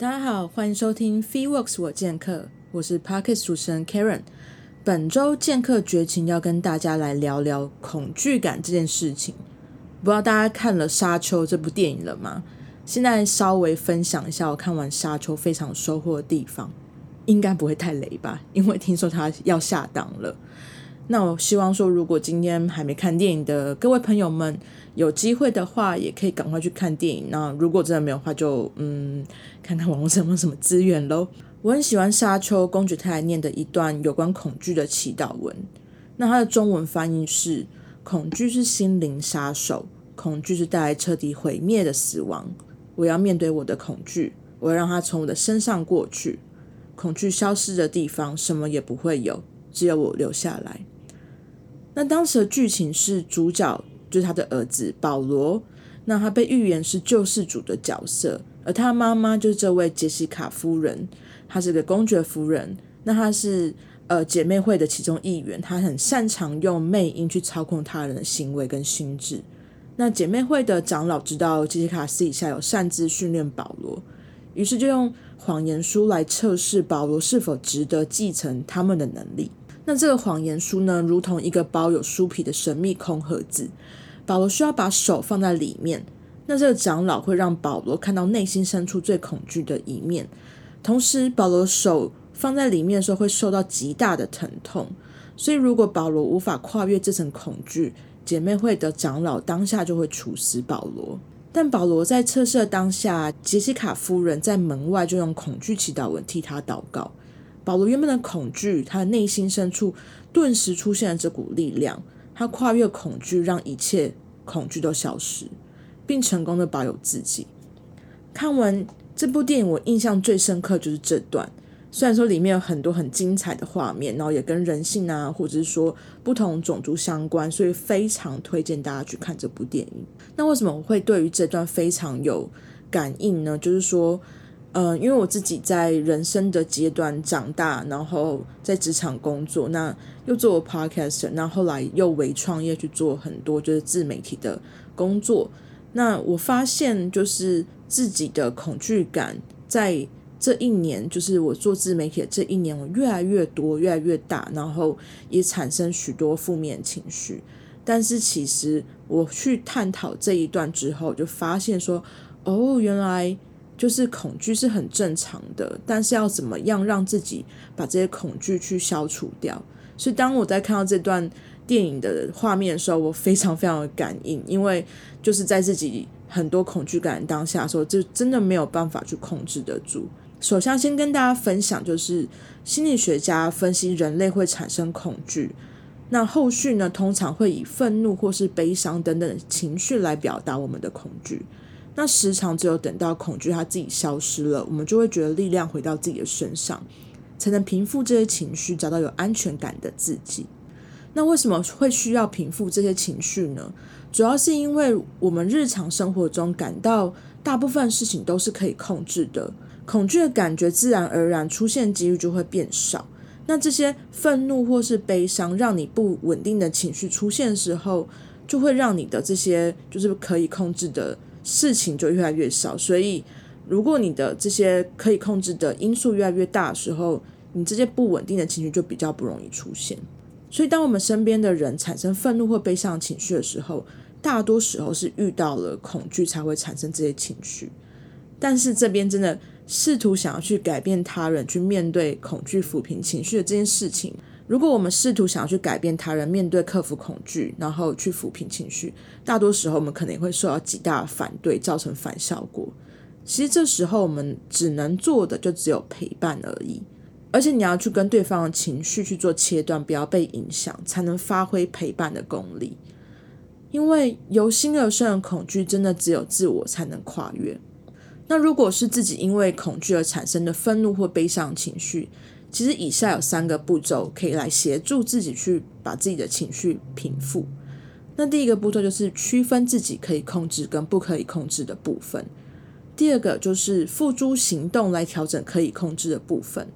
大家好，欢迎收听 FeeWorks 我剑客，我是 Parkes 主持人 Karen。本周剑客绝情要跟大家来聊聊恐惧感这件事情。不知道大家看了《沙丘》这部电影了吗？现在稍微分享一下我看完《沙丘》非常收获的地方，应该不会太雷吧？因为听说它要下档了。那我希望说，如果今天还没看电影的各位朋友们，有机会的话，也可以赶快去看电影。那如果真的没有的话，就嗯，看看网络上有什么资源喽。我很喜欢沙丘公爵太太念的一段有关恐惧的祈祷文。那它的中文翻译是：恐惧是心灵杀手，恐惧是带来彻底毁灭的死亡。我要面对我的恐惧，我要让它从我的身上过去。恐惧消失的地方，什么也不会有，只有我留下来。那当时的剧情是主角就是他的儿子保罗，那他被预言是救世主的角色，而他妈妈就是这位杰西卡夫人，她是个公爵夫人。那她是呃姐妹会的其中一员，她很擅长用魅音去操控他人的行为跟心智。那姐妹会的长老知道杰西卡私底下有擅自训练保罗，于是就用谎言书来测试保罗是否值得继承他们的能力。那这个谎言书呢，如同一个包有书皮的神秘空盒子，保罗需要把手放在里面。那这个长老会让保罗看到内心深处最恐惧的一面，同时保罗手放在里面的时候会受到极大的疼痛。所以如果保罗无法跨越这层恐惧，姐妹会的长老当下就会处死保罗。但保罗在测试的当下，杰西卡夫人在门外就用恐惧祈祷文替他祷告。保罗原本的恐惧，他的内心深处顿时出现了这股力量，他跨越恐惧，让一切恐惧都消失，并成功的保有自己。看完这部电影，我印象最深刻就是这段。虽然说里面有很多很精彩的画面，然后也跟人性啊，或者是说不同种族相关，所以非常推荐大家去看这部电影。那为什么我会对于这段非常有感应呢？就是说。嗯，因为我自己在人生的阶段长大，然后在职场工作，那又做 podcast，那后来又为创业去做很多就是自媒体的工作。那我发现就是自己的恐惧感在这一年，就是我做自媒体的这一年，我越来越多，越来越大，然后也产生许多负面情绪。但是其实我去探讨这一段之后，就发现说，哦，原来。就是恐惧是很正常的，但是要怎么样让自己把这些恐惧去消除掉？所以当我在看到这段电影的画面的时候，我非常非常的感应，因为就是在自己很多恐惧感当下的时候，就真的没有办法去控制得住。首先，先跟大家分享，就是心理学家分析人类会产生恐惧，那后续呢，通常会以愤怒或是悲伤等等情绪来表达我们的恐惧。那时常只有等到恐惧它自己消失了，我们就会觉得力量回到自己的身上，才能平复这些情绪，找到有安全感的自己。那为什么会需要平复这些情绪呢？主要是因为我们日常生活中感到大部分事情都是可以控制的，恐惧的感觉自然而然出现几率就会变少。那这些愤怒或是悲伤，让你不稳定的情绪出现的时候，就会让你的这些就是可以控制的。事情就越来越少，所以如果你的这些可以控制的因素越来越大的时候，你这些不稳定的情绪就比较不容易出现。所以，当我们身边的人产生愤怒或悲伤情绪的时候，大多时候是遇到了恐惧才会产生这些情绪。但是这边真的试图想要去改变他人，去面对恐惧、抚平情绪的这件事情。如果我们试图想要去改变他人，面对克服恐惧，然后去抚平情绪，大多时候我们可能也会受到极大的反对，造成反效果。其实这时候我们只能做的就只有陪伴而已，而且你要去跟对方的情绪去做切断，不要被影响，才能发挥陪伴的功力。因为由心而生的恐惧，真的只有自我才能跨越。那如果是自己因为恐惧而产生的愤怒或悲伤情绪，其实以下有三个步骤可以来协助自己去把自己的情绪平复。那第一个步骤就是区分自己可以控制跟不可以控制的部分。第二个就是付诸行动来调整可以控制的部分。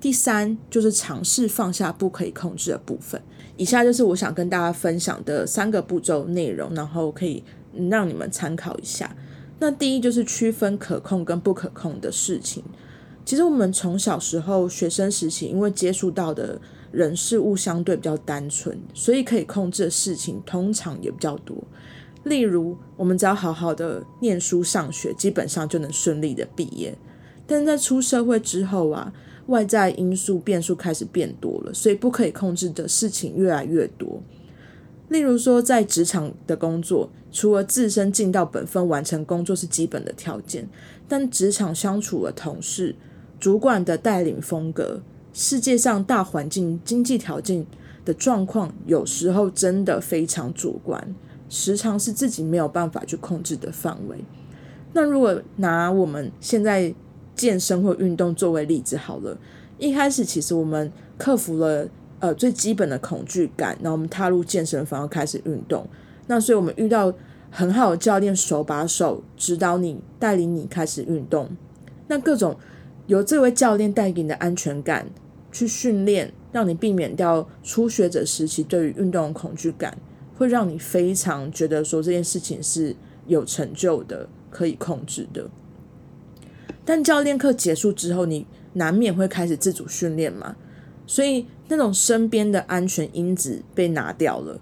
第三就是尝试放下不可以控制的部分。以下就是我想跟大家分享的三个步骤内容，然后可以让你们参考一下。那第一就是区分可控跟不可控的事情。其实我们从小时候学生时期，因为接触到的人事物相对比较单纯，所以可以控制的事情通常也比较多。例如，我们只要好好的念书上学，基本上就能顺利的毕业。但在出社会之后啊，外在因素变数开始变多了，所以不可以控制的事情越来越多。例如说，在职场的工作，除了自身尽到本分、完成工作是基本的条件，但职场相处的同事、主管的带领风格、世界上大环境、经济条件的状况，有时候真的非常主观。时常是自己没有办法去控制的范围。那如果拿我们现在健身或运动作为例子好了，一开始其实我们克服了呃最基本的恐惧感，然后我们踏入健身房开始运动。那所以我们遇到很好的教练手把手指导你，带领你开始运动。那各种由这位教练带给你的安全感去训练，让你避免掉初学者时期对于运动的恐惧感。会让你非常觉得说这件事情是有成就的，可以控制的。但教练课结束之后，你难免会开始自主训练嘛，所以那种身边的安全因子被拿掉了，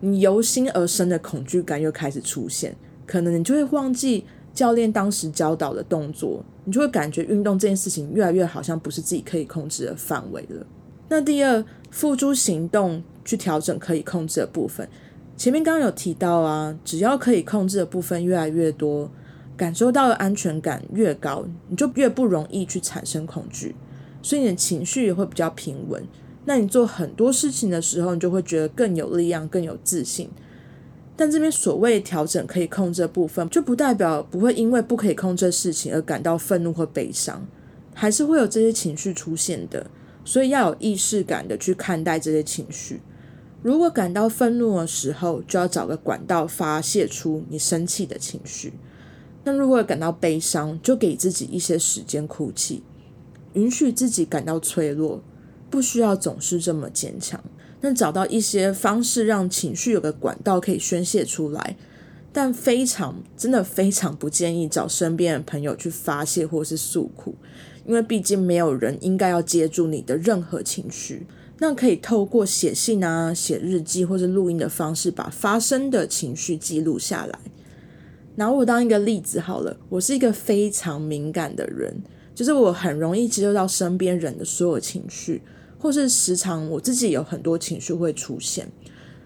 你由心而生的恐惧感又开始出现，可能你就会忘记教练当时教导的动作，你就会感觉运动这件事情越来越好像不是自己可以控制的范围了。那第二，付诸行动去调整可以控制的部分。前面刚刚有提到啊，只要可以控制的部分越来越多，感受到的安全感越高，你就越不容易去产生恐惧，所以你的情绪也会比较平稳。那你做很多事情的时候，你就会觉得更有力量、更有自信。但这边所谓调整可以控制的部分，就不代表不会因为不可以控制事情而感到愤怒或悲伤，还是会有这些情绪出现的。所以要有意识感的去看待这些情绪。如果感到愤怒的时候，就要找个管道发泄出你生气的情绪。那如果感到悲伤，就给自己一些时间哭泣，允许自己感到脆弱，不需要总是这么坚强。那找到一些方式让情绪有个管道可以宣泄出来，但非常真的非常不建议找身边的朋友去发泄或是诉苦，因为毕竟没有人应该要接住你的任何情绪。那可以透过写信啊、写日记或者录音的方式，把发生的情绪记录下来。拿我当一个例子好了，我是一个非常敏感的人，就是我很容易接受到身边人的所有情绪，或是时常我自己有很多情绪会出现。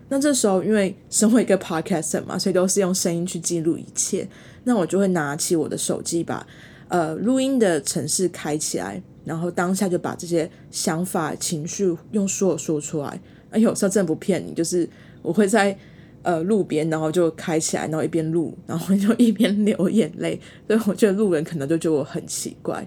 那这时候，因为身为一个 podcaster 嘛，所以都是用声音去记录一切。那我就会拿起我的手机，把呃录音的程式开起来。然后当下就把这些想法、情绪用说说出来。哎，有时候真的不骗你，就是我会在呃路边，然后就开起来，然后一边录，然后就一边 流眼泪。所以我觉得路人可能就觉得我很奇怪。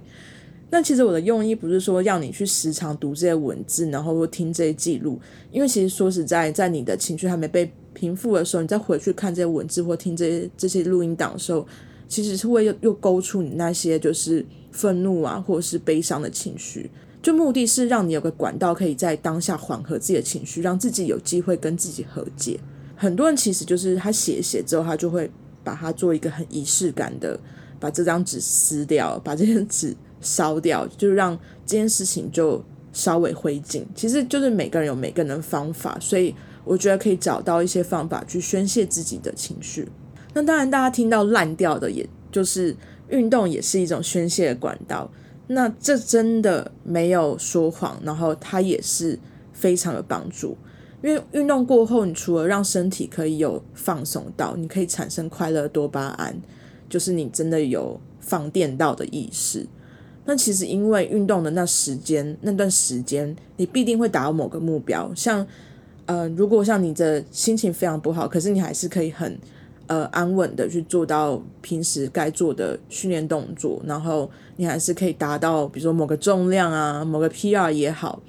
那其实我的用意不是说要你去时常读这些文字，然后听这些记录，因为其实说实在，在你的情绪还没被平复的时候，你再回去看这些文字或听这些这些录音档的时候，其实是会又又勾出你那些就是。愤怒啊，或者是悲伤的情绪，就目的是让你有个管道，可以在当下缓和自己的情绪，让自己有机会跟自己和解。很多人其实就是他写写之后，他就会把它做一个很仪式感的，把这张纸撕掉，把这张纸烧掉，就让这件事情就稍微灰烬。其实就是每个人有每个人的方法，所以我觉得可以找到一些方法去宣泄自己的情绪。那当然，大家听到烂掉的，也就是。运动也是一种宣泄的管道，那这真的没有说谎，然后它也是非常有帮助。因为运动过后，你除了让身体可以有放松到，你可以产生快乐多巴胺，就是你真的有放电到的意识。那其实因为运动的那时间那段时间，你必定会达到某个目标。像呃，如果像你的心情非常不好，可是你还是可以很呃安稳的去做到平时该做的训练动作，然后你还是可以达到比如说某个重量啊，某个 PR 也好，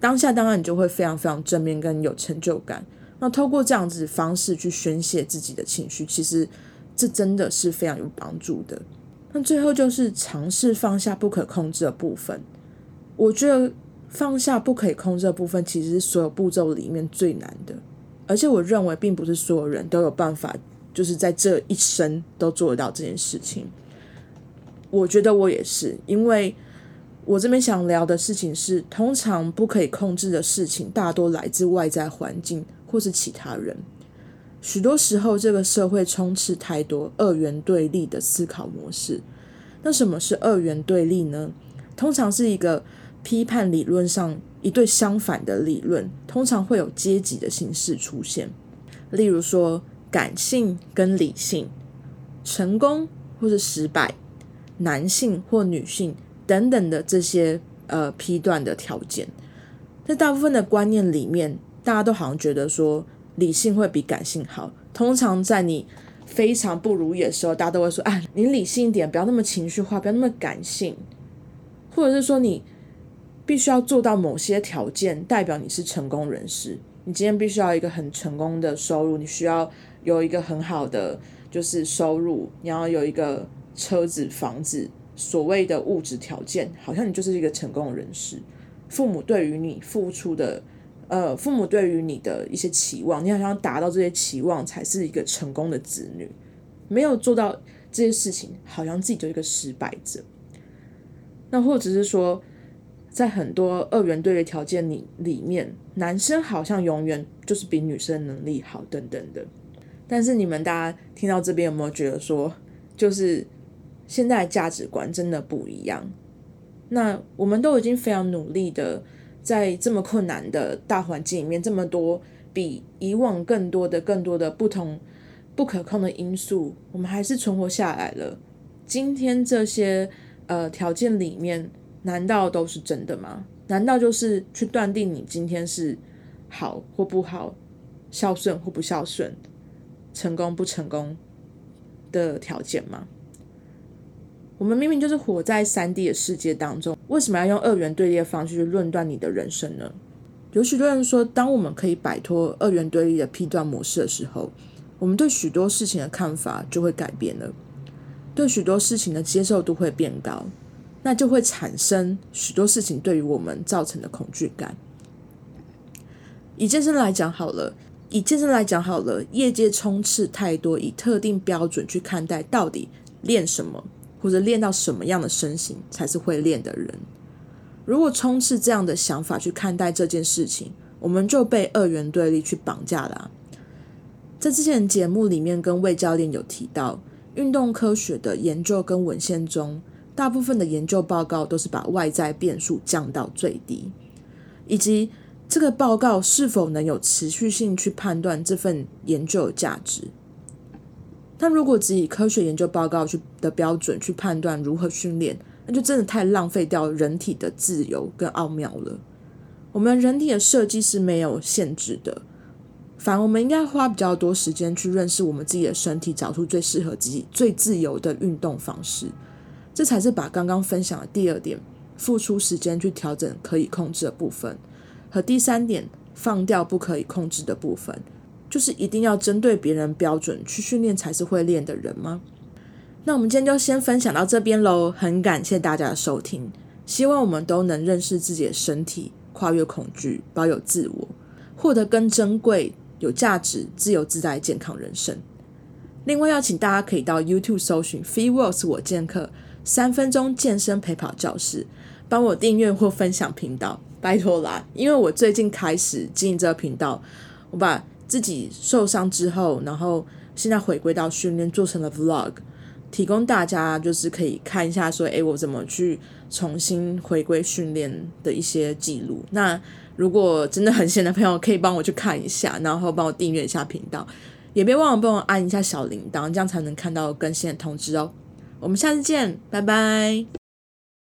当下当然你就会非常非常正面跟有成就感。那透过这样子方式去宣泄自己的情绪，其实这真的是非常有帮助的。那最后就是尝试放下不可控制的部分。我觉得放下不可以控制的部分，其实是所有步骤里面最难的。而且我认为，并不是所有人都有办法，就是在这一生都做得到这件事情。我觉得我也是，因为我这边想聊的事情是，通常不可以控制的事情，大多来自外在环境。或是其他人，许多时候这个社会充斥太多二元对立的思考模式。那什么是二元对立呢？通常是一个批判理论上一对相反的理论，通常会有阶级的形式出现。例如说，感性跟理性，成功或是失败，男性或女性等等的这些呃批断的条件，在大部分的观念里面。大家都好像觉得说理性会比感性好。通常在你非常不如意的时候，大家都会说：“啊，你理性一点，不要那么情绪化，不要那么感性。”或者是说你必须要做到某些条件，代表你是成功人士。你今天必须要一个很成功的收入，你需要有一个很好的就是收入，你要有一个车子、房子，所谓的物质条件，好像你就是一个成功人士。父母对于你付出的。呃，父母对于你的一些期望，你好像达到这些期望才是一个成功的子女，没有做到这些事情，好像自己就是一个失败者。那或者是说，在很多二元对立条件里里面，男生好像永远就是比女生能力好等等的。但是你们大家听到这边有没有觉得说，就是现在价值观真的不一样？那我们都已经非常努力的。在这么困难的大环境里面，这么多比以往更多的、更多的不同不可控的因素，我们还是存活下来了。今天这些呃条件里面，难道都是真的吗？难道就是去断定你今天是好或不好、孝顺或不孝顺、成功不成功的条件吗？我们明明就是活在三 D 的世界当中，为什么要用二元对立的方式去论断你的人生呢？有许多人说，当我们可以摆脱二元对立的批断模式的时候，我们对许多事情的看法就会改变了，对许多事情的接受度会变高，那就会产生许多事情对于我们造成的恐惧感。以健身来讲好了，以健身来讲好了，业界充斥太多以特定标准去看待到底练什么。或者练到什么样的身形才是会练的人？如果充斥这样的想法去看待这件事情，我们就被二元对立去绑架了。在之前节目里面，跟魏教练有提到，运动科学的研究跟文献中，大部分的研究报告都是把外在变数降到最低，以及这个报告是否能有持续性去判断这份研究的价值。但如果只以科学研究报告去的标准去判断如何训练，那就真的太浪费掉人体的自由跟奥妙了。我们人体的设计是没有限制的，反而我们应该花比较多时间去认识我们自己的身体，找出最适合自己、最自由的运动方式。这才是把刚刚分享的第二点，付出时间去调整可以控制的部分，和第三点放掉不可以控制的部分。就是一定要针对别人标准去训练才是会练的人吗？那我们今天就先分享到这边喽。很感谢大家的收听，希望我们都能认识自己的身体，跨越恐惧，保有自我，获得更珍贵、有价值、自由自在、健康人生。另外，邀请大家可以到 YouTube 搜寻 FreeWorks 我健客三分钟健身陪跑教室，帮我订阅或分享频道，拜托啦！因为我最近开始经营这个频道，我把自己受伤之后，然后现在回归到训练，做成了 vlog，提供大家就是可以看一下，说，诶，我怎么去重新回归训练的一些记录。那如果真的很闲的朋友，可以帮我去看一下，然后帮我订阅一下频道，也别忘了帮我按一下小铃铛，这样才能看到更新的通知哦。我们下次见，拜拜。